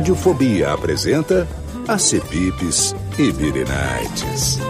Radiofobia apresenta Acepipes e Birinites.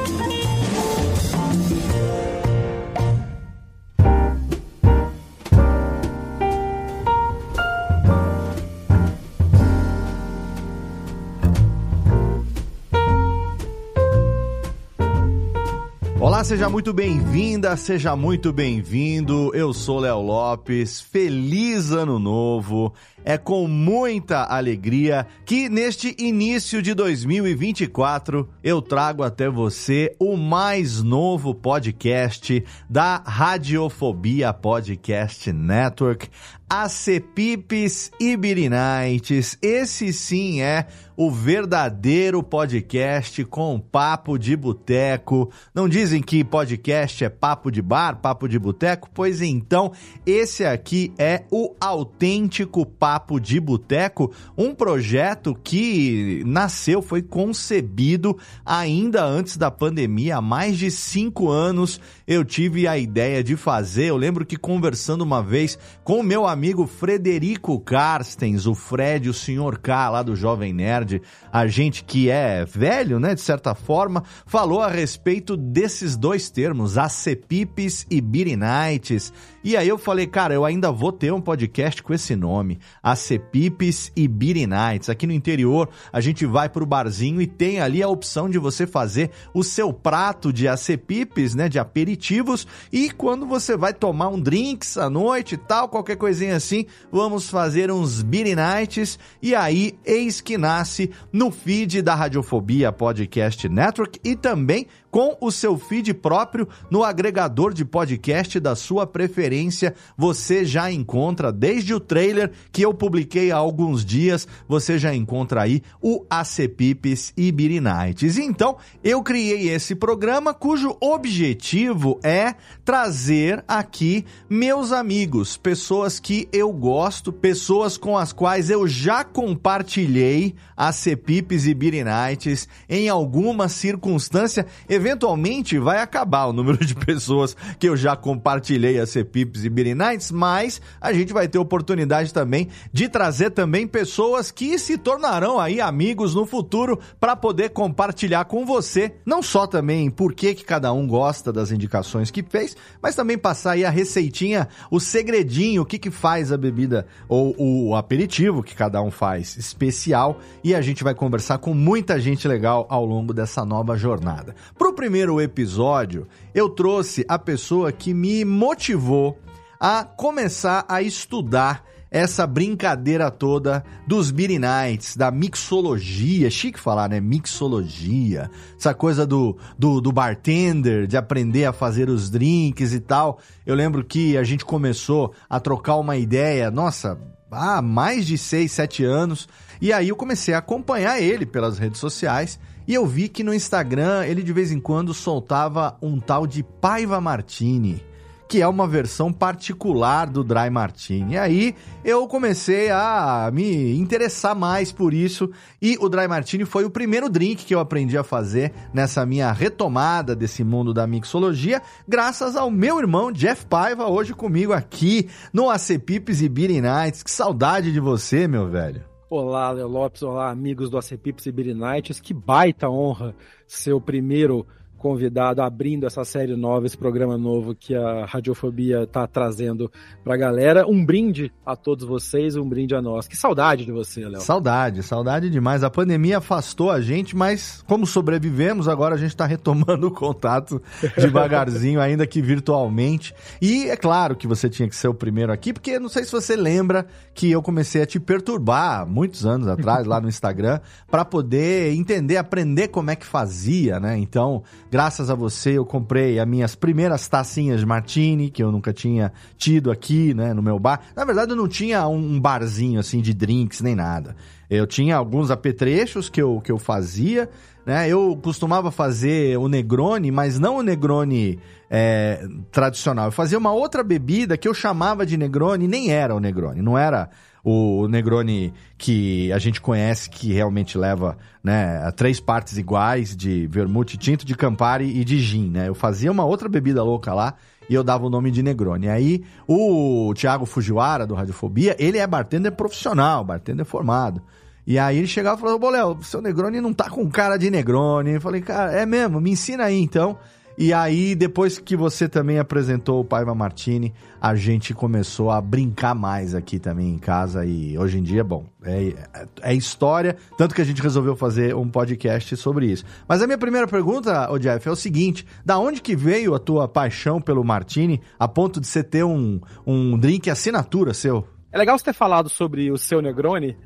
Olá, seja muito bem-vinda, seja muito bem-vindo. Eu sou Léo Lopes. Feliz ano novo. É com muita alegria que neste início de 2024 eu trago até você o mais novo podcast da Radiofobia Podcast Network, Acepipes Birinites. Esse sim é o verdadeiro podcast com papo de boteco. Não dizem que podcast é papo de bar, papo de boteco? Pois então, esse aqui é o autêntico Papo de Boteco, um projeto que nasceu, foi concebido ainda antes da pandemia, há mais de cinco anos eu tive a ideia de fazer. Eu lembro que conversando uma vez com o meu amigo Frederico Carstens, o Fred, o senhor K lá do Jovem Nerd, a gente que é velho, né, de certa forma, falou a respeito desses dois termos, acepipes e birinites. E aí eu falei, cara, eu ainda vou ter um podcast com esse nome, Acepipes e Birinites. Aqui no interior, a gente vai pro barzinho e tem ali a opção de você fazer o seu prato de acepipes, né, de aperitivos, e quando você vai tomar um drinks à noite e tal, qualquer coisinha assim, vamos fazer uns Birinites, e aí eis que nasce no feed da Radiofobia Podcast Network e também com o seu feed próprio no agregador de podcast da sua preferência. Você já encontra desde o trailer que eu publiquei há alguns dias, você já encontra aí o Acepipes e Birinites. Então, eu criei esse programa cujo objetivo é trazer aqui meus amigos, pessoas que eu gosto, pessoas com as quais eu já compartilhei Acepipes e Birinites em alguma circunstância Eventualmente vai acabar o número de pessoas que eu já compartilhei a Cepips e Beer Nights, mas a gente vai ter oportunidade também de trazer também pessoas que se tornarão aí amigos no futuro para poder compartilhar com você, não só também por que, que cada um gosta das indicações que fez, mas também passar aí a receitinha, o segredinho, o que que faz a bebida ou o aperitivo que cada um faz especial e a gente vai conversar com muita gente legal ao longo dessa nova jornada. Pro no primeiro episódio, eu trouxe a pessoa que me motivou a começar a estudar essa brincadeira toda dos Beer Nights, da mixologia, chique falar, né? Mixologia, essa coisa do, do, do, bartender, de aprender a fazer os drinks e tal. Eu lembro que a gente começou a trocar uma ideia, nossa, há mais de 6, 7 anos, e aí eu comecei a acompanhar ele pelas redes sociais e eu vi que no Instagram ele de vez em quando soltava um tal de Paiva Martini, que é uma versão particular do Dry Martini. E aí eu comecei a me interessar mais por isso e o Dry Martini foi o primeiro drink que eu aprendi a fazer nessa minha retomada desse mundo da mixologia, graças ao meu irmão Jeff Paiva, hoje comigo aqui no Acepipes e Beer Nights. Que saudade de você, meu velho. Olá, Léo Lopes, olá, amigos do ACPIPS e Birinites. Que baita honra ser o primeiro convidado abrindo essa série nova, esse programa novo que a Radiofobia está trazendo para a galera. Um brinde a todos vocês, um brinde a nós. Que saudade de você, Léo. Saudade, saudade demais. A pandemia afastou a gente, mas como sobrevivemos, agora a gente está retomando o contato devagarzinho, ainda que virtualmente. E é claro que você tinha que ser o primeiro aqui, porque não sei se você lembra que eu comecei a te perturbar muitos anos atrás lá no Instagram para poder entender, aprender como é que fazia, né? Então, Graças a você, eu comprei as minhas primeiras tacinhas de martini, que eu nunca tinha tido aqui, né, no meu bar. Na verdade, eu não tinha um barzinho, assim, de drinks, nem nada. Eu tinha alguns apetrechos que eu, que eu fazia, né? Eu costumava fazer o Negroni, mas não o Negroni é, tradicional. Eu fazia uma outra bebida que eu chamava de Negroni, nem era o Negroni, não era o Negroni que a gente conhece, que realmente leva né, três partes iguais de vermute, tinto de Campari e de gin, né? Eu fazia uma outra bebida louca lá e eu dava o nome de Negroni. Aí o Thiago Fujiwara, do Radiofobia, ele é bartender profissional, bartender formado. E aí ele chegava e falava, Léo, seu Negroni não tá com cara de Negroni. Eu falei, cara, é mesmo, me ensina aí então. E aí, depois que você também apresentou o Paiva Martini, a gente começou a brincar mais aqui também em casa. E hoje em dia, bom, é, é, é história. Tanto que a gente resolveu fazer um podcast sobre isso. Mas a minha primeira pergunta, ô Jeff, é o seguinte: da onde que veio a tua paixão pelo Martini a ponto de você ter um, um drink assinatura seu? É legal você ter falado sobre o seu Negroni,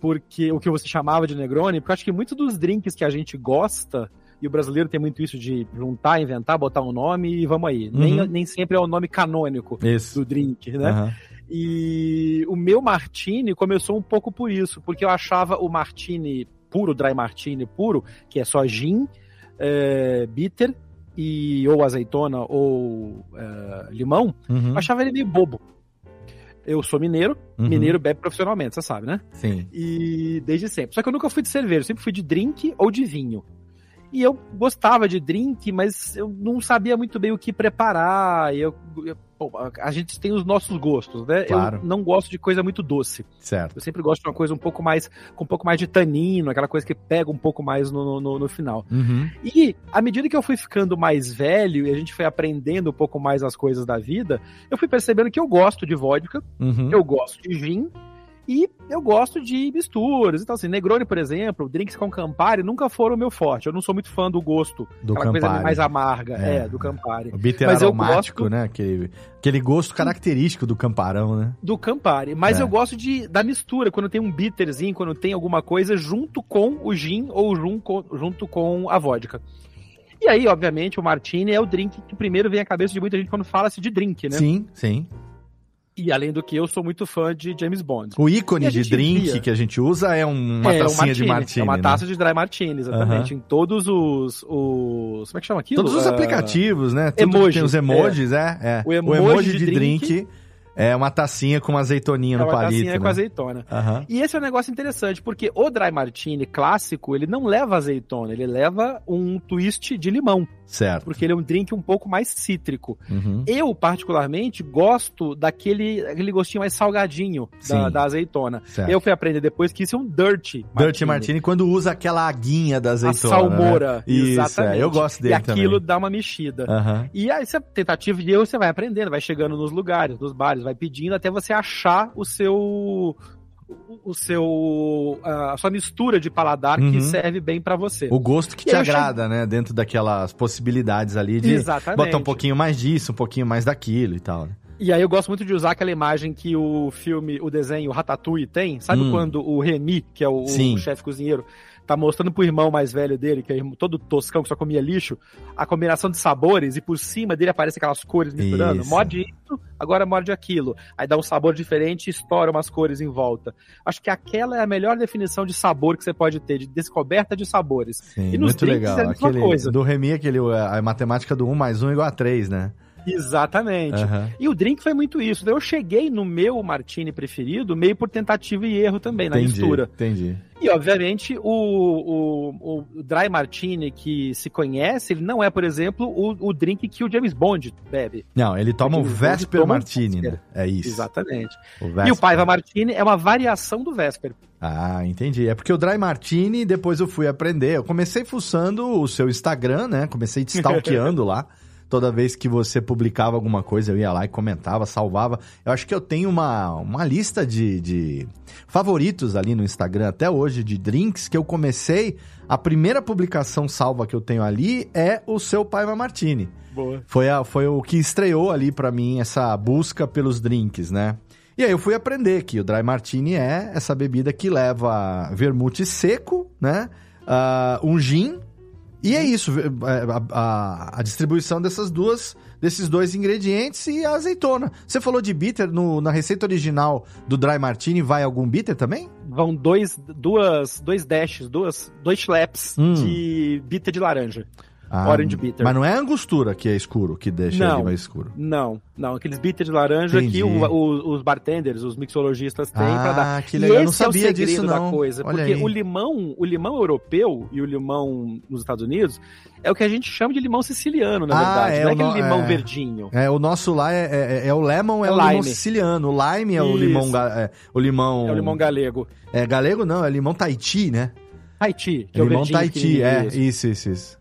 porque o que você chamava de Negroni, porque eu acho que muitos dos drinks que a gente gosta e o brasileiro tem muito isso de juntar, inventar, botar um nome e vamos aí. Uhum. Nem, nem sempre é o nome canônico isso. do drink, né? Uhum. E o meu martini começou um pouco por isso, porque eu achava o martini puro, dry martini puro, que é só gin, é, bitter e ou azeitona ou é, limão, uhum. eu achava ele meio bobo. Eu sou mineiro, uhum. mineiro bebe profissionalmente, você sabe, né? Sim. E desde sempre. Só que eu nunca fui de cerveja, eu sempre fui de drink ou de vinho. E eu gostava de drink, mas eu não sabia muito bem o que preparar. Eu, eu a gente tem os nossos gostos, né? Claro. Eu não gosto de coisa muito doce. Certo. Eu sempre gosto de uma coisa um pouco mais, com um pouco mais de tanino, aquela coisa que pega um pouco mais no, no, no final. Uhum. E à medida que eu fui ficando mais velho e a gente foi aprendendo um pouco mais as coisas da vida, eu fui percebendo que eu gosto de vodka, uhum. eu gosto de gin, e eu gosto de misturas. Então, assim, Negroni, por exemplo, drinks com Campari nunca foram o meu forte. Eu não sou muito fã do gosto, do aquela Campari. coisa mais amarga, é, é do Campari. O bitter Mas aromático, gosto... né? Aquele, aquele gosto característico do Camparão, né? Do Campari. Mas é. eu gosto de, da mistura, quando tem um bitterzinho, quando tem alguma coisa junto com o gin ou junto, junto com a vodka. E aí, obviamente, o Martini é o drink que primeiro vem à cabeça de muita gente quando fala-se de drink, né? Sim, sim. E além do que, eu sou muito fã de James Bond. O ícone de drink via... que a gente usa é uma é, tacinha um de martini. É uma né? taça de dry martini, exatamente. Em todos os, os. Como é que chama aquilo? Todos os uh... aplicativos, né? Tudo emojis. Tem os emojis, é. é, é. O, emoji o, emoji de, de drink, drink é uma tacinha com uma azeitoninha é no palito. Uma tacinha né? com azeitona. Uhum. E esse é um negócio interessante, porque o dry martini clássico, ele não leva azeitona, ele leva um twist de limão. Certo. Porque ele é um drink um pouco mais cítrico. Uhum. Eu, particularmente, gosto daquele aquele gostinho mais salgadinho da, da, azeitona. Certo. Eu fui aprender depois que isso é um dirty martini. Dirty martini quando usa aquela aguinha da azeitona. A salmoura. Né? Isso, exatamente. É. Eu gosto dele E aquilo também. dá uma mexida. Uhum. E aí, essa tentativa de erro, você vai aprendendo, vai chegando nos lugares, nos bares, vai pedindo até você achar o seu o seu a sua mistura de paladar uhum. que serve bem para você. O gosto que te agrada, né, dentro daquelas possibilidades ali de Exatamente. botar um pouquinho mais disso, um pouquinho mais daquilo e tal. Né? E aí eu gosto muito de usar aquela imagem que o filme, o desenho Ratatouille tem. Sabe hum. quando o Remy, que é o, o chefe cozinheiro, tá mostrando pro irmão mais velho dele, que é todo toscão, que só comia lixo, a combinação de sabores e por cima dele aparece aquelas cores misturando. Isso. Morde isso, agora morde aquilo. Aí dá um sabor diferente e estoura umas cores em volta. Acho que aquela é a melhor definição de sabor que você pode ter, de descoberta de sabores. Sim, e nos muito legal. É a mesma aquele, coisa. Do Remy, aquele, a matemática do 1 mais 1 igual a 3, né? Exatamente. Uhum. E o drink foi muito isso. Eu cheguei no meu martini preferido meio por tentativa e erro também, na entendi, mistura. Entendi. E, obviamente, o, o, o Dry Martini que se conhece, ele não é, por exemplo, o, o drink que o James Bond bebe. Não, ele toma o, o Vesper Martini, né? É isso. Exatamente. O e o Paiva Martini é uma variação do Vesper. Ah, entendi. É porque o Dry Martini, depois eu fui aprender. Eu comecei fuçando o seu Instagram, né? Comecei te stalkeando lá. Toda vez que você publicava alguma coisa, eu ia lá e comentava, salvava. Eu acho que eu tenho uma, uma lista de, de favoritos ali no Instagram até hoje, de drinks, que eu comecei. A primeira publicação salva que eu tenho ali é o seu Paiva Martini. Boa. Foi, a, foi o que estreou ali para mim essa busca pelos drinks, né? E aí eu fui aprender que o Dry Martini é essa bebida que leva vermute seco, né? Uh, um gin e é isso, é, a, a, a, distribuição dessas duas, desses dois ingredientes e a azeitona. Você falou de bitter, no, na receita original do Dry Martini vai algum bitter também? Vão dois, duas, dois dashes, duas, dois schleps hum. de bitter de laranja. Ah, Orange Bitter. Mas não é a angostura que é escuro, que deixa não, ele mais escuro. Não, não. Aqueles bitters de laranja Entendi. que o, o, os bartenders, os mixologistas têm ah, pra dar. Ah, que legal. E eu não sabia é o disso, não. da coisa. Olha porque aí. o limão, o limão europeu e o limão nos Estados Unidos é o que a gente chama de limão siciliano, na ah, verdade. É não é aquele no... limão é... verdinho. É, o nosso lá é, é, é o lemon, é, é o limão siciliano. O lime é o limão, é, o limão... É o limão galego. É, galego não, é limão Tahiti, né? Tahiti, que é, o limão Tahiti, é, isso, isso, isso.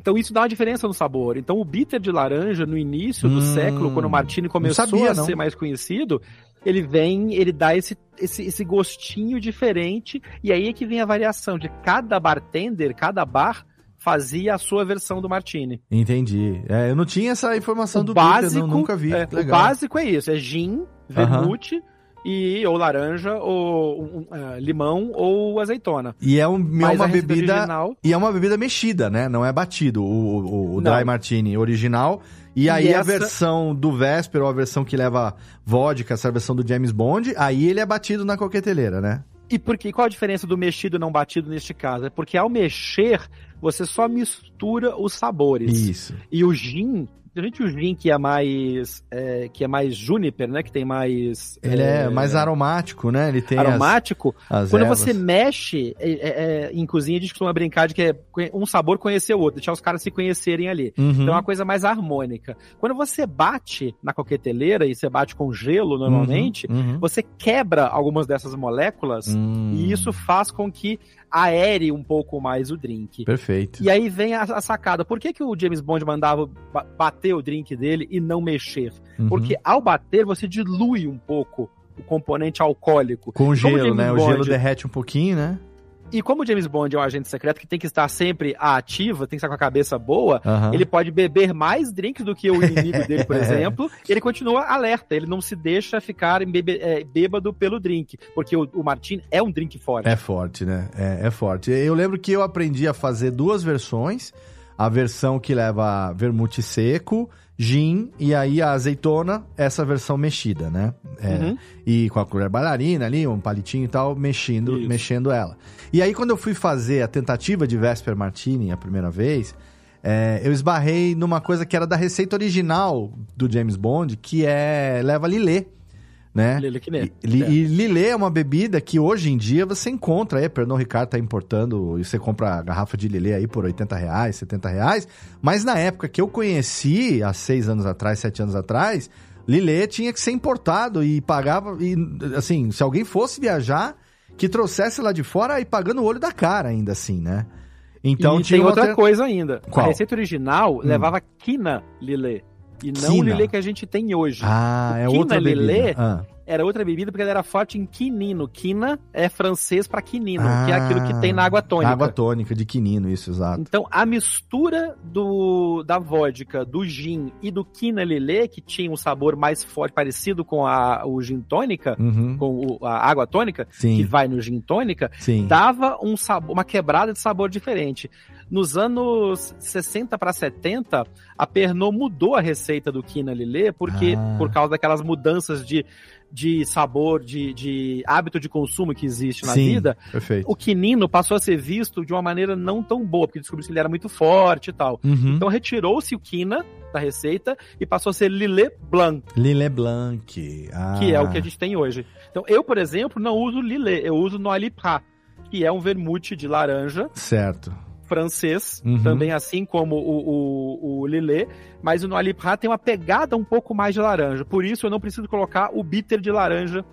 Então isso dá uma diferença no sabor. Então o bitter de laranja no início do hum, século, quando o Martini começou sabia, a não. ser mais conhecido, ele vem, ele dá esse, esse, esse gostinho diferente e aí é que vem a variação de cada bartender, cada bar fazia a sua versão do Martini. Entendi. É, eu não tinha essa informação o do básico, bitter, não, nunca vi. É, o básico é isso, é gin, vermute, e ou laranja, ou um, uh, limão ou azeitona. E é, um, é uma bebida original... e é uma bebida mexida, né? Não é batido o, o, o dry martini original. E, e aí essa... a versão do Vesper ou a versão que leva vodka, essa versão do James Bond, aí ele é batido na coqueteleira, né? E porque qual a diferença do mexido e não batido neste caso? É porque ao mexer, você só mistura os sabores. Isso. E o gin, Principalmente o gin que é mais é, que é mais juniper, né? Que tem mais ele é, é mais aromático, né? Ele tem aromático. As, as quando ervas. você mexe é, é, é, em cozinha, a gente costuma brincar de que é um sabor conhecer o outro, deixar os caras se conhecerem ali. Uhum. Então é uma coisa mais harmônica. Quando você bate na coqueteleira e você bate com gelo normalmente, uhum. Uhum. você quebra algumas dessas moléculas hum. e isso faz com que aere um pouco mais o drink. Perfeito. E aí vem a, a sacada. Por que, que o James Bond mandava bater o drink dele e não mexer? Uhum. Porque ao bater, você dilui um pouco o componente alcoólico. Com o gelo, né? Bond, o gelo derrete um pouquinho, né? E como o James Bond é um agente secreto que tem que estar sempre ativa, tem que estar com a cabeça boa, uhum. ele pode beber mais drinks do que o inimigo dele, por exemplo, e ele continua alerta, ele não se deixa ficar bebe, é, bêbado pelo drink, porque o, o Martin é um drink forte. É forte, né? É, é forte. Eu lembro que eu aprendi a fazer duas versões, a versão que leva vermute seco gin e aí a azeitona, essa versão mexida, né? É, uhum. E com a colher bailarina ali, um palitinho e tal, mexendo, mexendo ela. E aí quando eu fui fazer a tentativa de Vesper Martini a primeira vez, é, eu esbarrei numa coisa que era da receita original do James Bond, que é leva lilê né? Lilê e, é. e Lilê é uma bebida que hoje em dia você encontra aí, Pernod Ricard tá importando, e você compra a garrafa de Lilê aí por 80 reais, 70 reais, mas na época que eu conheci, há seis anos atrás, sete anos atrás, Lilê tinha que ser importado e pagava, e assim, se alguém fosse viajar, que trouxesse lá de fora e pagando o olho da cara ainda assim, né? Então e tinha tem outra ter... coisa ainda. Qual? A receita original hum. levava quina Lilê. E não Quina. o Lilê que a gente tem hoje. Ah, o é outra Lilê ah. Era outra bebida porque ela era forte em quinino. Quina é francês para quinino, ah, que é aquilo que tem na água tônica. Água tônica de quinino, isso, exato. Então, a mistura do da vodka, do gin e do quina Lilê, que tinha um sabor mais forte, parecido com a, o gin tônica, uhum. com o, a água tônica, Sim. que vai no gin tônica, Sim. dava um sabor, uma quebrada de sabor diferente. Nos anos 60 para 70, a Pernod mudou a receita do Quina Lillet porque ah. por causa daquelas mudanças de de sabor, de, de hábito de consumo que existe na Sim, vida, Perfeito. o quinino passou a ser visto de uma maneira não tão boa, porque descobriu que ele era muito forte e tal. Uhum. Então retirou-se o quina da receita e passou a ser Lillet Blanc, Lillet Blanc. Ah. que é o que a gente tem hoje. Então eu, por exemplo, não uso Lillet, eu uso Noilly Prat, que é um vermute de laranja Certo. Francês, Uhum. também assim como o, o, o Lillet, mas o Noilly Prat tem uma pegada um pouco mais de laranja. Por isso eu não preciso colocar o bitter de laranja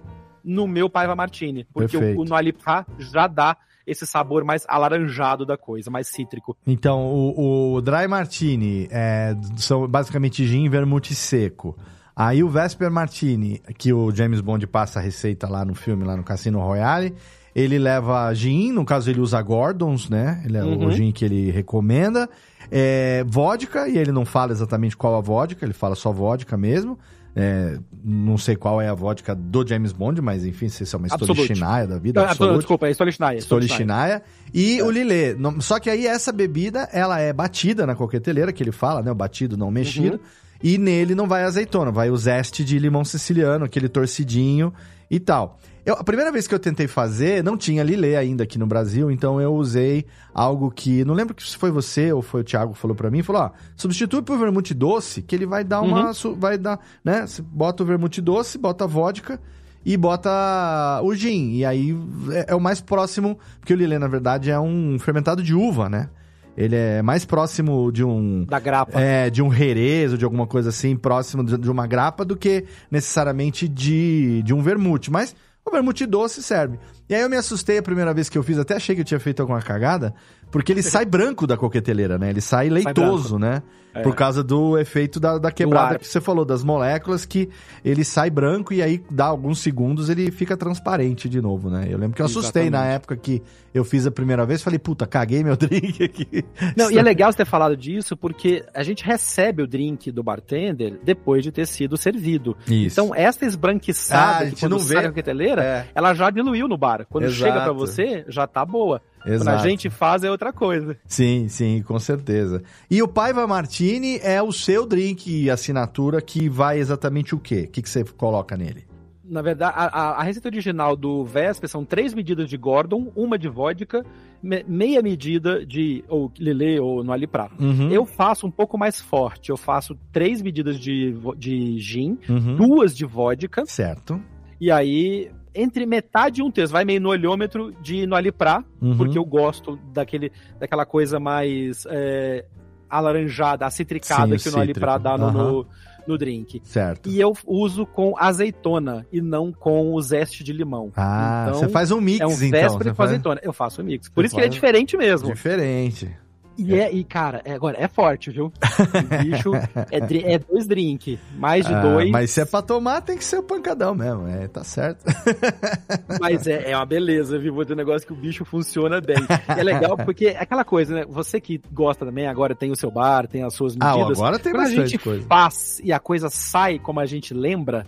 no meu Paiva Martini, porque Perfeito. o, o Noilly Prat já dá esse sabor mais alaranjado da coisa, mais cítrico. Então, o, o Dry Martini é, são basicamente gin, vermute seco. Aí o Vesper Martini, que o James Bond passa a receita lá no filme, lá no Cassino Royale, ele leva gin, no caso ele usa Gordons, né? Ele é o Uhum. gin que ele recomenda. É, vodka, e ele não fala exatamente qual a vodka, ele fala só vodka mesmo. É, não sei qual é a vodka do James Bond, mas enfim, se isso é uma. Stolichnaya da vida. Ah, Absolute. desculpa, é Stolichnaya. Stolichnaya. E o Lillet. Não- Só que aí essa bebida, ela é batida na coqueteleira, que ele fala, né? O batido não mexido. E nele não vai azeitona, vai o zeste de limão siciliano, aquele torcidinho e tal. Eu, a primeira vez que eu tentei fazer, não tinha Lillet ainda aqui no Brasil, então eu usei algo que. Não lembro se foi você ou foi o Thiago que falou pra mim, falou: ó, substitui por vermute doce, que ele vai dar uma. su- Vai dar. né? Você bota o vermute doce, bota a vodka e bota o gin. E aí é, é o mais próximo, porque o Lillet, na verdade, é um fermentado de uva, né? Ele é mais próximo de um. Da grapa. É, de um herês ou de alguma coisa assim, próximo de de uma grapa, do que necessariamente de, de um vermute. Mas o vermute doce serve. E aí eu me assustei a primeira vez que eu fiz, até achei que eu tinha feito alguma cagada, porque ele sai branco da coqueteleira, né? Ele sai leitoso, né? É. Por causa do efeito da, da quebrada que você falou, das moléculas, que ele sai branco e aí dá alguns segundos ele fica transparente de novo, né? Eu lembro que eu assustei na Exatamente. época que eu fiz a primeira vez, falei, puta, caguei meu drink aqui. Não, e é legal você ter falado disso porque a gente recebe o drink do bartender depois de ter sido servido. Isso. Então, essa Ah, esbranquiçada a que quando não sai vê. da coqueteleira, É, ela já diluiu no bar. Quando Exato. chega pra você, já tá boa. Quando a exato. gente faz é outra coisa. Sim, sim, com certeza. E o Paiva Martini é o seu drink e assinatura que vai exatamente o quê? O que, que você coloca nele? Na verdade, a, a- a receita original do Vesper são três medidas de Gordon, uma de vodka, me- meia medida de ou Lillet ou no Alipra. Uhum. Eu faço um pouco mais forte. Eu faço três medidas de, de gin, Uhum. duas de vodka, Certo. e aí entre metade e um terço. Vai meio no olhômetro de no Alipra, Uhum. porque eu gosto daquele, daquela coisa mais é, alaranjada, acitricada Sim, que o no cítrico. dá no, Aham. no, no drink. Certo. E eu uso com azeitona e não com o zeste de limão. Ah, Então, você faz um mix, É um então. véspera com faz... azeitona. Eu faço o mix. Por Você isso que ele é faz- diferente mesmo. Diferente. E, é, e cara, é, agora é forte, viu? O bicho é, é dois drink, mais de Ah, dois. Mas se é pra tomar, tem que ser o pancadão mesmo. É, tá certo. Mas é, é uma beleza, viu? Vou ter um negócio que o bicho funciona bem. E é legal porque é aquela coisa, né? Você que gosta também, agora tem o seu bar, tem as suas Ah, medidas. agora tem Quando a bastante gente coisa. faz e a coisa sai como a gente lembra,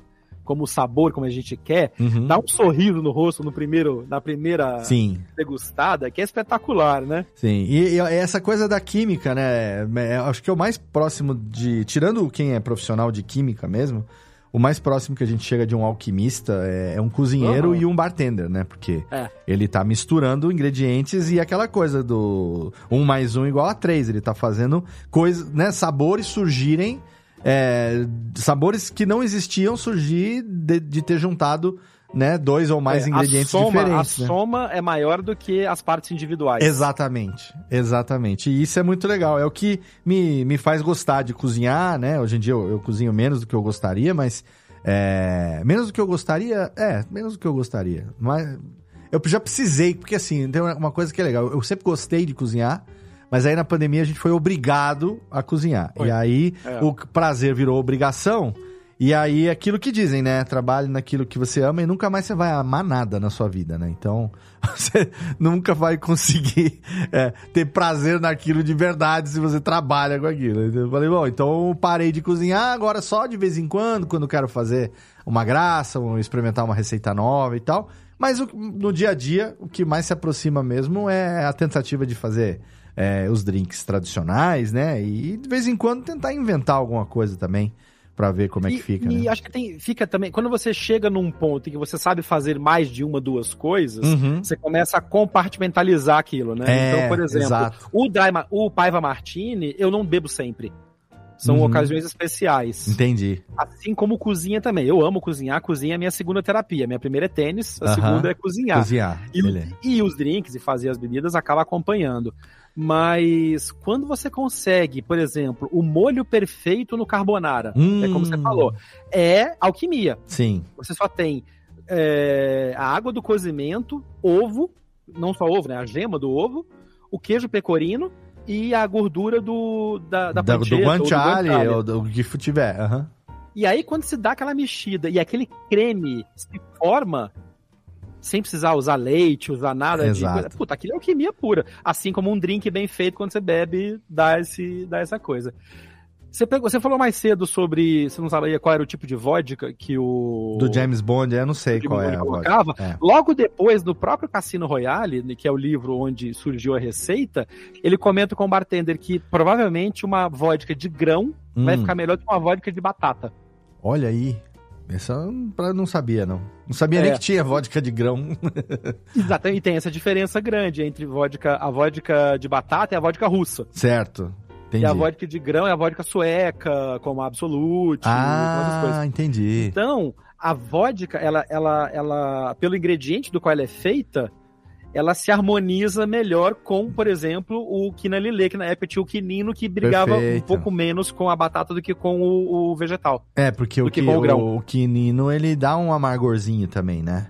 como o sabor, como a gente quer, Uhum. dá um sorriso no rosto no primeiro, na primeira Sim, degustada, que é espetacular, né? sim. E, e essa coisa da química, né? acho que é o mais próximo de. Tirando quem é profissional de química mesmo, o mais próximo que a gente chega de um alquimista é, é um cozinheiro Uhum. e um bartender, né? Porque É. ele tá misturando ingredientes e aquela coisa do um mais um igual a três. Ele tá fazendo coisas, né? Sabores surgirem. É, sabores que não existiam surgir de, de ter juntado né, dois ou mais É, ingredientes a soma, diferentes. A né? soma é maior do que as partes individuais. Exatamente, exatamente. E isso é muito legal. É o que me, me faz gostar de cozinhar, né? Hoje em dia eu, eu cozinho menos do que eu gostaria, mas. é, menos do que eu gostaria? É, menos do que eu gostaria. Mas eu já precisei, porque assim, tem uma coisa que é legal. Eu sempre gostei de cozinhar, mas aí na pandemia a gente foi obrigado a cozinhar. Foi. E aí É. o prazer virou obrigação. E aí, aquilo que dizem, né? Trabalhe naquilo que você ama e nunca mais você vai amar nada na sua vida, né? Então, você nunca vai conseguir é, ter prazer naquilo de verdade se você trabalha com aquilo. Eu falei, bom, então parei de cozinhar, agora só de vez em quando, quando quero fazer uma graça, ou experimentar uma receita nova e tal. Mas no dia a dia, o que mais se aproxima mesmo é a tentativa de fazer é, os drinks tradicionais, né? E de vez em quando tentar inventar alguma coisa também Pra ver como é que E- fica, E né? acho que tem, fica também. Quando você chega num ponto em que você sabe fazer mais de uma, duas coisas, Uhum. você começa a compartimentalizar aquilo, né? É, então, por exemplo, exato. o, Dry, o Paiva Martini, eu não bebo sempre. São Uhum. ocasiões especiais. Entendi. Assim como cozinha também. Eu amo cozinhar. Cozinha é minha segunda terapia. Minha primeira é tênis, a Aham. segunda é cozinhar. Cozinhar. E, e os drinks e fazer as bebidas acaba acompanhando. Mas quando você consegue, por exemplo, o molho perfeito no carbonara, é como você Hum. falou, é alquimia. Sim. Você só tem é, a água do cozimento, ovo, não só ovo, né? A gema do ovo, o queijo pecorino e a gordura do, da, da Da- do pancetta ou do guanciale, guanciale. ou do que tiver. aham. E aí, quando se dá aquela mexida e aquele creme se forma, sem precisar usar leite, usar nada Exato. de puta, aquilo é alquimia pura. Assim como um drink bem feito, quando você bebe, dá, esse, dá essa coisa. Você, pegou, você falou mais cedo sobre. Você não sabia qual era o tipo de vodka que o. Do James Bond, eu não sei qual é Bond colocava. É. Logo depois, no próprio Cassino Royale, que é o livro onde surgiu a receita, ele comenta com o bartender que provavelmente uma vodka de grão vai Hum, ficar melhor do que uma vodka de batata. Olha aí. Essa eu não- sabia, não. Não sabia nem É. que tinha vodka de grão. Exatamente, e tem essa diferença grande entre vodka, a vodka de batata e a vodka russa. certo. Entendi. E a vodka de grão é a vodka sueca, como a Absolute, ah, entendi. Então, a vodka, ela, ela, ela, pelo ingrediente do qual ela é feita, ela se harmoniza melhor com, por exemplo, o quina lilê, que na época tinha o quinino que brigava Perfeito. um pouco menos com a batata do que com o, o vegetal. É, porque o, que o o quinino, ele dá um amargorzinho também, né?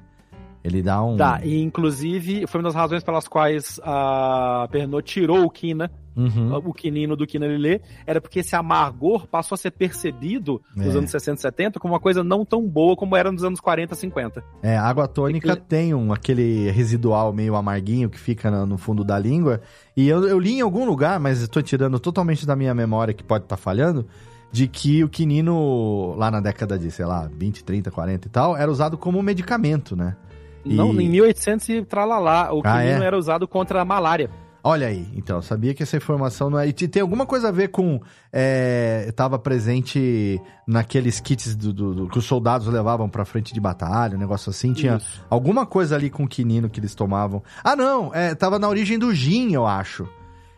Ele dá um... Tá, e inclusive foi uma das razões pelas quais a Pernod tirou o quina Uhum. o quinino do quina lilê, era porque esse amargor passou a ser percebido nos É. anos 60 e 70 como uma coisa não tão boa como era nos anos 40 50. É, a água tônica Aquele- tem um, aquele residual meio amarguinho que fica na- no fundo da língua. E eu, eu li em algum lugar, mas estou tirando totalmente da minha memória que pode estar falhando, de que o quinino, lá na década de, sei lá, 20, 30, 40 e tal, era usado como medicamento, né? E- Não, em 1800 e tralalá, o Ah, quinino é? era usado contra a malária. Olha aí, então, eu sabia que essa informação não é. E te- tem alguma coisa a ver com. É, estava presente naqueles kits do, do- do- que os soldados levavam pra frente de batalha, um negócio assim. Tinha Isso. alguma coisa ali com quinino que eles tomavam. Ah, não, é, tava na origem do gin, eu acho.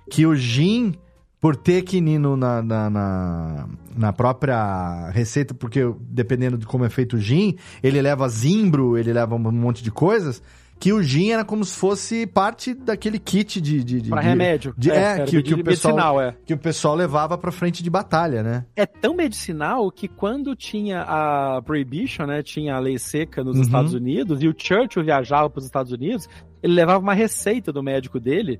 Que o gin, por ter quinino na, na, na, na própria receita, porque dependendo de como é feito o gin, ele leva zimbro, ele leva um monte de coisas. Que o gin era como se fosse parte daquele kit de. de, de Pra de- remédio. de- é, era que- que o pessoal- medicinal, é. que o pessoal levava pra frente de batalha, né? É tão medicinal que quando tinha a Prohibition, né, tinha a lei seca nos Uhum. Estados Unidos, e o Churchill viajava para os Estados Unidos, ele levava uma receita do médico dele,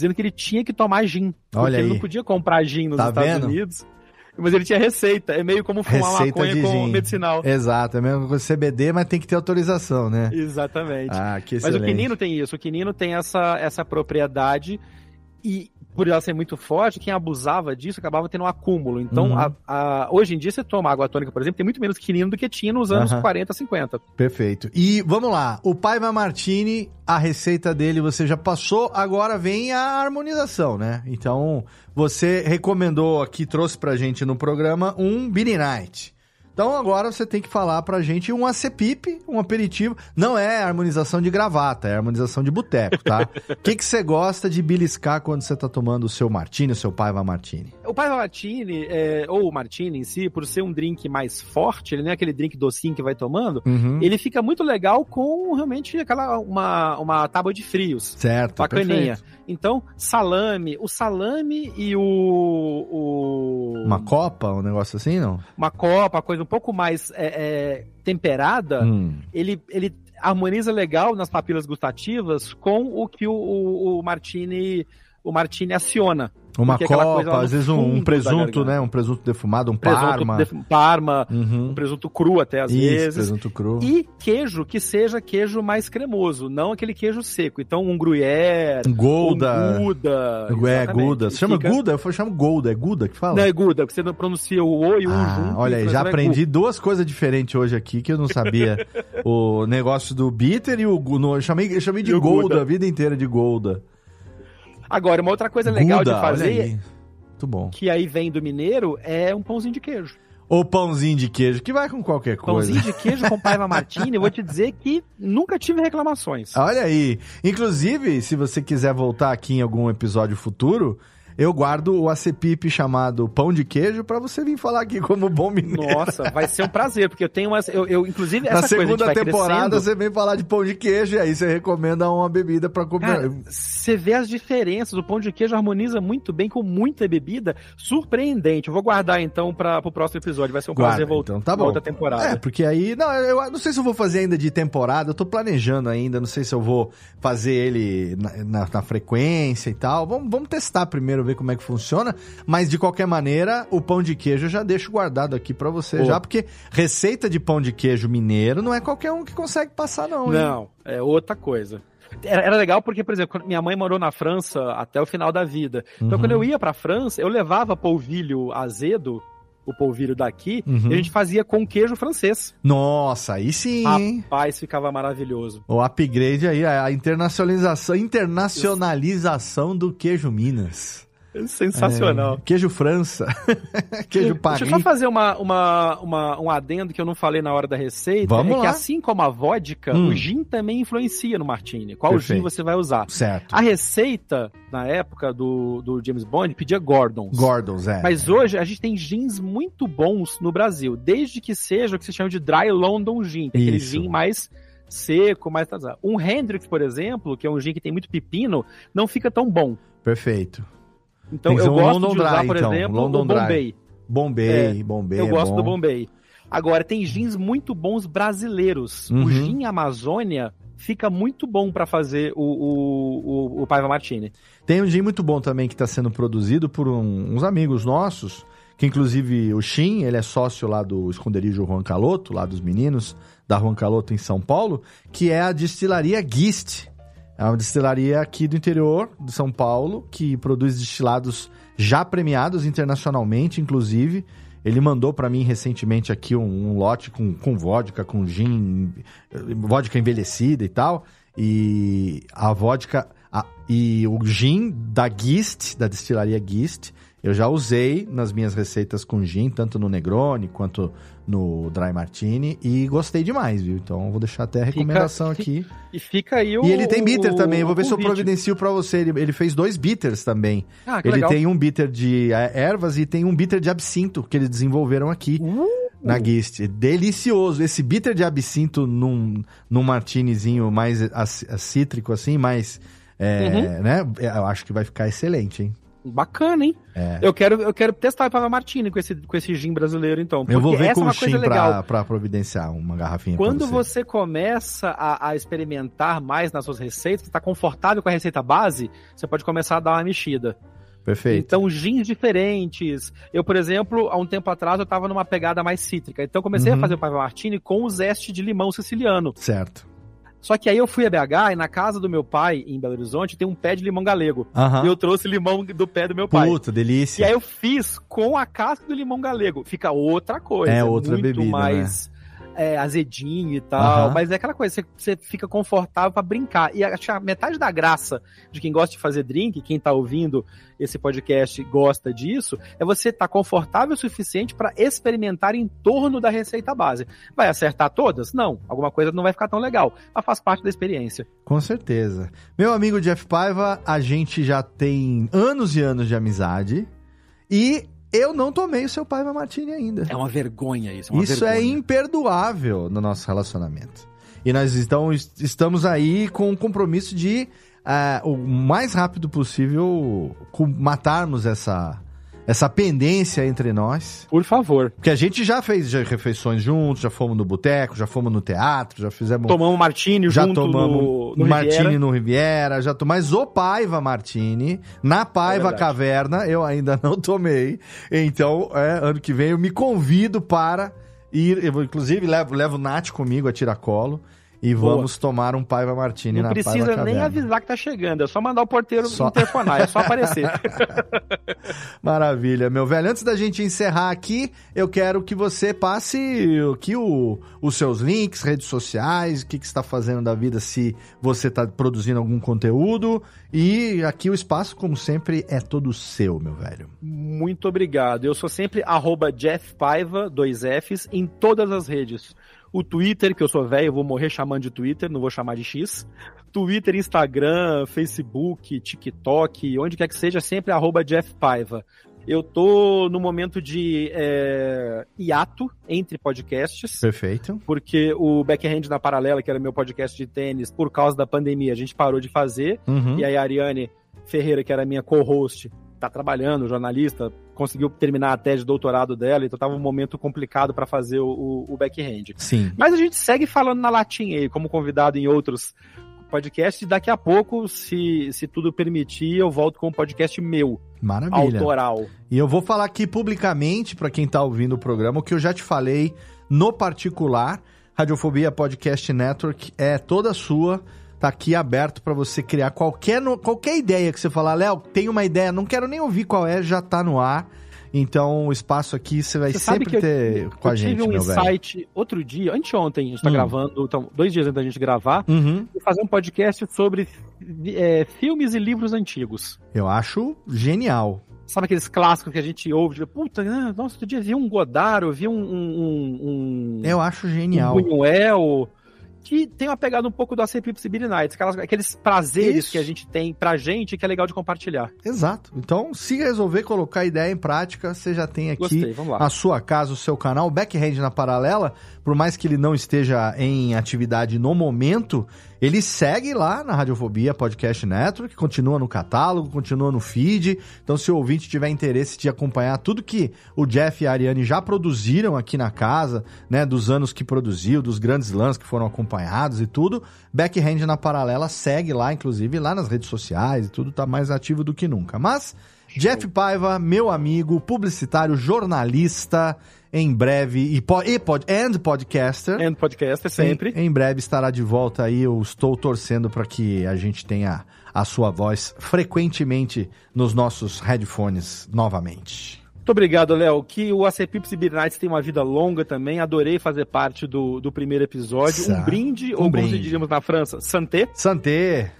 dizendo que ele tinha que tomar gin. Porque Olha ele aí. não podia comprar gin nos Tá Estados vendo? Unidos. Mas ele tinha receita. É meio como fumar Receita maconha de com gin. medicinal. Exato, é coisa CBD, mas tem que ter autorização, né? Exatamente. Ah, que Mas excelente. o quinino tem isso, o quinino tem essa, essa propriedade e por ela ser muito forte, quem abusava disso acabava tendo um acúmulo. Então, Uhum. a- a- hoje em dia, você toma água tônica, por exemplo, tem muito menos quinino do que tinha nos anos Aham. 40, 50. Perfeito. E vamos lá, o Paiva Martini, a receita dele você já passou, agora vem a harmonização, né? Então, você recomendou aqui, trouxe pra gente no programa um Beanie Night. Então agora você tem que falar pra gente um acepip, um aperitivo. Não é harmonização de gravata, é harmonização de boteco, tá? O que que você gosta de beliscar quando você tá tomando o seu martini, o seu Paiva Martini? O Paiva Martini, é, ou o Martini em si, por ser um drink mais forte, ele não é aquele drink docinho que vai tomando, Uhum. ele fica muito legal com realmente aquela uma, uma tábua de frios. Certo, Bacaninha. perfeito. Então, salame, o salame e o, o Uma copa, um negócio assim, não? uma copa, coisa um pouco mais é, é, temperada, Hum. ele, ele harmoniza legal nas papilas gustativas com o que o, o, o Martini o Martini aciona. Uma lá copa, às vezes um, um presunto, né? Um presunto defumado, um Presunto parma. parma, Uhum. um presunto cru até às Isso, vezes. presunto cru. E queijo que seja queijo mais cremoso, não aquele queijo seco. Então um gruyère, Um Gouda. um Gouda. É. Gouda. Se chama Fica- Gouda? Eu chamo Gouda. É Gouda que fala? Não, é Gouda, porque você não pronuncia o O e o Ah, junto. olha aí, já é aprendi duas coisas diferentes hoje aqui que eu não sabia. o negócio do bitter e o no, eu chamei, eu chamei de E o Golda Gouda. a vida inteira de Golda. Agora, uma outra coisa legal Gouda, de fazer, aí. Muito bom. que aí vem do mineiro, é um pãozinho de queijo. Ou pãozinho de queijo, que vai com qualquer coisa. Pãozinho de queijo com paiva martini, eu vou te dizer que nunca tive reclamações. Olha aí. Inclusive, se você quiser voltar aqui em algum episódio futuro, eu guardo o acepip chamado pão de queijo para você vir falar aqui como bom mineiro. Nossa, vai ser um prazer, porque eu tenho umas. Eu, eu inclusive, essa Na segunda coisa temporada crescendo, você vem falar de pão de queijo e aí você recomenda uma bebida para comer. Cara, você vê as diferenças. O pão de queijo harmoniza muito bem com muita bebida. Surpreendente. Eu vou guardar então para o próximo episódio. Vai ser um Guarda, prazer voltar então, tá bom. outra temporada. É, porque aí. Não, eu não sei se eu vou fazer ainda de temporada, eu tô planejando ainda, não sei se eu vou fazer ele na, na- na frequência e tal. Vamos, vamos testar primeiro, ver como é que funciona. Mas de qualquer maneira, o pão de queijo eu já deixo guardado aqui pra você Pô. já, porque receita de pão de queijo mineiro não é qualquer um que consegue passar, não. hein? Não, é outra coisa. Era, era legal porque, por exemplo, minha mãe morou na França até o final da vida. Então, Uhum. quando eu ia pra França, eu levava polvilho azedo, o polvilho daqui, Uhum. e a gente fazia com queijo francês. Nossa, aí sim, hein? Rapaz, ficava maravilhoso. O upgrade aí, a internacionalização, internacionalização do queijo Minas. Sensacional. É, queijo França. queijo Paris. Deixa eu só fazer uma, uma, uma- um adendo que eu não falei na hora da receita. Vamos é que lá. assim como a vodka, Hum. o gin também influencia no martini. Qual Perfeito. gin você vai usar? Certo. A receita, na época do, do James Bond, pedia Gordons. Gordons, é. Mas hoje a gente tem gins muito bons no Brasil, desde que seja o que se chama de Dry London Gin, que é aquele gin mais seco, mais... Um Hendrix, por exemplo, que é um gin que tem muito pepino, não fica tão bom. Perfeito. Então eu gosto London de usar, Dry, por então, exemplo, London o Dry. Bombay. Bombay, Bombay Eu é gosto bom. do Bombay. Agora, tem gins muito bons brasileiros. Uhum. O gin Amazônia fica muito bom pra fazer o, o, o, o Paiva Martini. Tem um gin muito bom também que está sendo produzido por um- uns amigos nossos, que inclusive o Shin, ele é sócio lá do esconderijo Juan Caloto, lá dos meninos da Juan Caloto em São Paulo, que é a destilaria Gist. É uma destilaria aqui do interior de São Paulo, que produz destilados já premiados internacionalmente, inclusive. Ele mandou para mim recentemente aqui um, um lote com, com vodka, com gin, vodka envelhecida e tal. E a vodka a- e o gin da Gist, da destilaria Gist, eu já usei nas minhas receitas com gin, tanto no Negroni quanto no Dry Martini, e gostei demais, viu? Então eu vou deixar até a recomendação fica- aqui. E fica aí o. E ele tem bitter o- também, eu vou ver se eu providencio pra você. Ele, ele fez dois bitters também. Ah, que Ele legal. tem um bitter de eh, ervas e tem um bitter de absinto que eles desenvolveram aqui Uh, na Gist. Delicioso. Esse bitter de absinto num, num martinizinho mais ac- cítrico assim, mais... é, Uhum. né? Eu acho que vai ficar excelente, hein? Bacana, hein? É. Eu quero, eu quero testar o Paiva Martini com esse, com esse gin brasileiro, então. Eu vou ver essa com é o legal. pra, pra providenciar uma garrafinha Quando você. você começa a, a experimentar mais nas suas receitas, está confortável com a receita base, você pode começar a dar uma mexida. Perfeito. Então, gins diferentes. Eu, por exemplo, há um tempo atrás, eu estava numa pegada mais cítrica. Então, comecei Uhum. a fazer o Paiva Martini com o zeste de limão siciliano. Certo. Só que aí eu fui a BH e na casa do meu pai, em Belo Horizonte, tem um pé de limão galego. Aham. E eu trouxe limão do pé do meu pai. Puta, delícia. E aí eu fiz com a casca do limão galego. Fica outra coisa. É outra muito bebida, mais é, azedinho e tal. Aham. Mas é aquela coisa, você, você fica confortável pra brincar. E acho que a metade da graça de quem gosta de fazer drink, quem tá ouvindo esse podcast gosta disso, é você estar confortável o suficiente pra experimentar em torno da receita base. Vai acertar todas? Não. Alguma coisa não vai ficar tão legal. Mas faz parte da experiência. Com certeza. Meu amigo Jeff Paiva, a gente já tem anos e anos de amizade. E eu não tomei o seu Paiva Martini ainda. É uma vergonha isso. É uma Isso é vergonha. imperdoável no nosso relacionamento. E nós então, est- estamos aí com o compromisso de, ah, o mais rápido possível, matarmos essa, essa pendência entre nós. Por favor. Porque a gente já fez já refeições juntos, já fomos no boteco, já fomos no teatro, já fizemos. Tomamos martini já junto tomamos no, no Martini Riviera. no Riviera, já tomamos. Mas o Paiva Martini, na Paiva É. Caverna, eu ainda não tomei. Então, é, ano que vem eu me convido para ir. Eu, inclusive, levo, levo o Nath comigo a tiracolo. E Boa. vamos tomar um Paiva Martini Não precisa nem avisar que tá chegando, é só mandar o porteiro Só- interfonar, é só aparecer. Maravilha, meu velho. Antes da gente encerrar aqui, eu quero que você passe aqui o, os seus links, redes sociais, o que, que você está fazendo da vida, se você está produzindo algum conteúdo. E aqui o espaço, como sempre, é todo seu, meu velho. Muito obrigado. Eu sou sempre arroba Jeff Paiva, dois Fs, em todas as redes. O Twitter, que eu sou velho, eu vou morrer chamando de Twitter, não vou chamar de X. Twitter, Instagram, Facebook, TikTok, onde quer que seja, sempre arroba Jeff Paiva. Eu tô no momento de é, hiato entre podcasts, Perfeito. porque o Backhand na Paralela, que era meu podcast de tênis, por causa da pandemia, a gente parou de fazer. Uhum. E aí a Ariane Ferreira, que era minha co-host, tá trabalhando, jornalista, conseguiu terminar a tese de doutorado dela, então tava um momento complicado para fazer o, o, o backhand. Sim. Mas a gente segue falando na latinha aí, como convidado em outros podcasts, e daqui a pouco, se, se tudo permitir, eu volto com um podcast meu, Maravilha. autoral. E eu vou falar aqui publicamente para quem tá ouvindo o programa o que eu já te falei no particular. Radiofobia Podcast Network é toda sua. Tá aqui aberto para você criar qualquer, qualquer ideia que você falar, Léo, tem uma ideia, não quero nem ouvir qual é, já tá no ar. Então o espaço aqui você vai Você sempre que eu- ter com a eu gente, tive um meu velho. insight outro dia, anteontem, a gente tá Hum. gravando, então, dois dias antes da gente gravar, Uhum. e fazer um podcast sobre é, filmes e livros antigos. Eu acho genial. Sabe aqueles clássicos que a gente ouve? Tipo, Puta, ah, nossa, outro dia vi um Godard, eu vi um. um, um, Eu acho um genial. Buñuel, que tem uma pegada um pouco do ACP Sibyl Nights, aquelas, aqueles prazeres Isso. que a gente tem pra gente que é legal de compartilhar. Exato. Então, se resolver colocar a ideia em prática, você já tem aqui Gostei, a sua casa, o seu canal, o Backhand na Paralela, por mais que ele não esteja em atividade no momento, ele segue lá na Radiofobia Podcast Network, continua no catálogo, continua no feed. Então, se o ouvinte tiver interesse de acompanhar tudo que o Jeff e a Ariane já produziram aqui na casa, né, dos anos que produziu, dos grandes lãs que foram acompanhados e tudo, Backhand na Paralela segue lá, inclusive lá nas redes sociais e tudo, tá mais ativo do que nunca. Mas Jeff Paiva, meu amigo, publicitário, jornalista, em breve, e, po e pod and podcaster. And podcast é sempre. Em, em breve estará de volta aí. Eu estou torcendo para que a gente tenha a sua voz frequentemente nos nossos headphones novamente. Muito obrigado, Léo. Que o ACP Sibyl Nights tem uma vida longa também. Adorei fazer parte do, do primeiro episódio. Sa- Um brinde, um ou como brinde. diríamos na França, santé. Santé!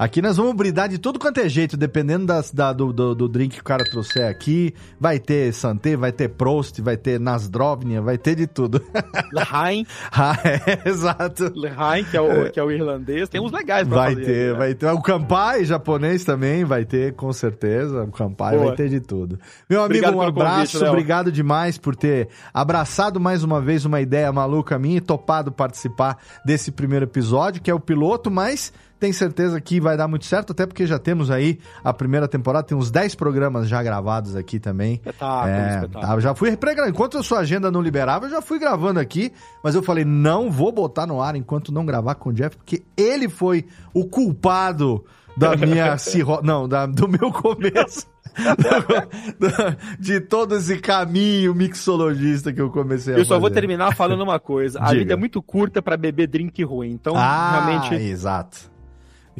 Aqui nós vamos brindar de tudo quanto é jeito, dependendo das, da- do, do, do drink que o cara trouxer aqui. Vai ter Santé, vai ter Prost, vai ter Nasdrovnia, vai ter de tudo. Lehain, ah, é, exato. Lehain que, é o, que é o irlandês. Tem uns legais pra Vai fazer. ter, né? vai ter. O Kampai japonês também vai ter, com certeza. O Kampai Boa. vai ter de tudo. Meu amigo, Obrigado um convite, abraço. Léo. obrigado demais por ter abraçado mais uma vez uma ideia maluca minha e topado participar desse primeiro episódio, que é o piloto, mas tenho certeza que vai dar muito certo, até porque já temos aí a primeira temporada, tem uns 10 programas já gravados aqui também. Espetáculo, É, espetáculo. tá, já fui pré Enquanto a sua agenda não liberava, eu já fui gravando aqui, mas eu falei, não vou botar no ar enquanto não gravar com o Jeff, porque ele foi o culpado da minha cirro... não, da- do meu começo. De todo esse caminho mixologista que eu comecei a Eu só vou fazer. terminar falando uma coisa. A vida é muito curta pra beber drink ruim. Então, ah, realmente, exato.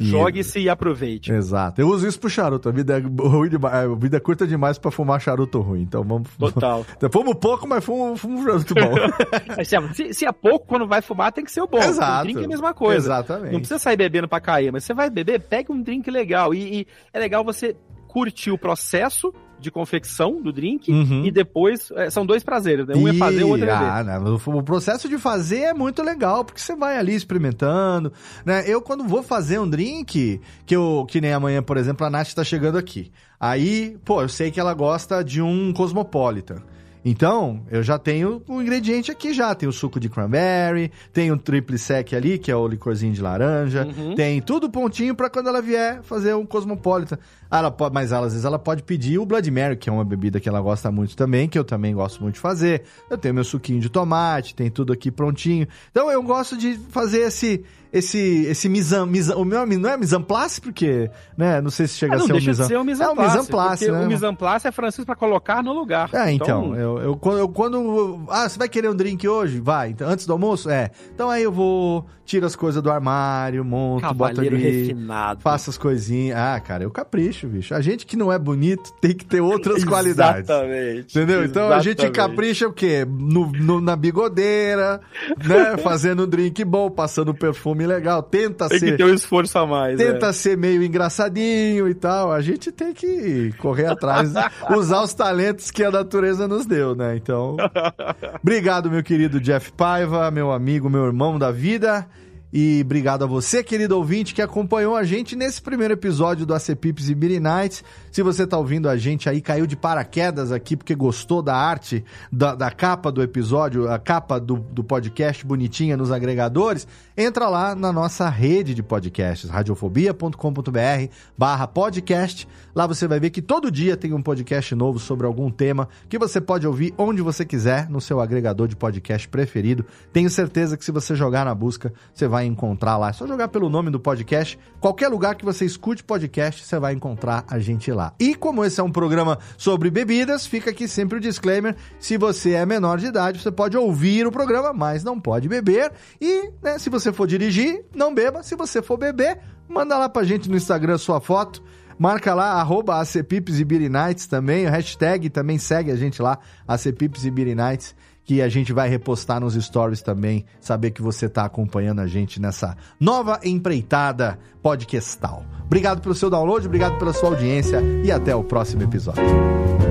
Jogue-se e aproveite. Exato. Eu uso isso pro charuto. A vida é, ruim demais, a vida é curta demais pra fumar charuto ruim. Então vamos. Total. Fumo pouco, mas fumo, fumo um charuto bom. É- se- se é pouco, quando vai fumar, tem que ser o bom. Exato. O drink é a mesma coisa. Exatamente. Não precisa sair bebendo pra cair, mas você vai beber, pega um drink legal. E, e é legal você curtir o processo de confecção do drink Uhum. e depois. é, são dois prazeres, né? Um é fazer, o outro é beber. ah, não, o o processo de fazer é muito legal, porque você vai ali experimentando, né? Eu, quando vou fazer um drink, que eu, que nem amanhã, por exemplo, a Nath tá chegando aqui. Aí, pô, eu sei que ela gosta de um Cosmopolitan. Então, eu já tenho o ingrediente aqui já. Tem o suco de cranberry, tem o triple sec ali, que é o licorzinho de laranja. Uhum. Tem tudo pontinho pra quando ela vier fazer um Cosmopolitan. Ah, Ela pode, mas ela, às vezes ela pode pedir o Blood Mary, que é uma bebida que ela gosta muito também, que eu também gosto muito de fazer. Eu tenho meu suquinho de tomate, tem tudo aqui prontinho. Então eu gosto de fazer esse esse, esse misan, misan, o meu não é place, porque, né, não sei se chega Ah, a não ser deixa um mise de ser um É um place, porque né? o place é francês pra colocar no lugar. É, então, eu, eu, quando, eu, quando. Ah, você vai querer um drink hoje? Vai. Então, antes do almoço? É. Então aí eu vou, tiro as coisas do armário, monto, boto ali. refinado. Faço as coisinhas. Ah, cara, eu capricho, bicho. A gente que não é bonito tem que ter outras qualidades. Exatamente. Entendeu? Então a gente exatamente. capricha o quê? No, no- na bigodeira, né? Fazendo um drink bom, passando perfume legal. Tenta Tem que ser. ter um esforço a mais. Tenta é. ser meio engraçadinho e tal. A gente tem que correr atrás, usar os talentos que a natureza nos deu, né? Então, obrigado, meu querido Jeff Paiva, meu amigo, meu irmão da vida. E obrigado a você, querido ouvinte, que acompanhou a gente nesse primeiro episódio do AC Pips e Beer Nights. Se você tá ouvindo a gente aí, caiu de paraquedas aqui porque gostou da arte, da, da capa do episódio, a capa do, do podcast bonitinha nos agregadores, entra lá na nossa rede de podcasts, radiofobia.com.br barra podcast. Lá você vai ver que todo dia tem um podcast novo sobre algum tema que você pode ouvir onde você quiser no seu agregador de podcast preferido. Tenho certeza que se você jogar na busca, você vai encontrar lá. É só jogar pelo nome do podcast. Qualquer lugar que você escute podcast, você vai encontrar a gente lá. E como esse é um programa sobre bebidas, fica aqui sempre o disclaimer: se você é menor de idade, você pode ouvir o programa, mas não pode beber. E né, se você for dirigir, não beba. Se você for beber, manda lá pra gente no Instagram sua foto. Marca lá, arroba e Beer Nights também, o hashtag também segue a gente lá, ACPips e Beer Nights, que a gente vai repostar nos stories também, saber que você está acompanhando a gente nessa nova empreitada podcastal. Obrigado pelo seu download, obrigado pela sua audiência e até o próximo episódio.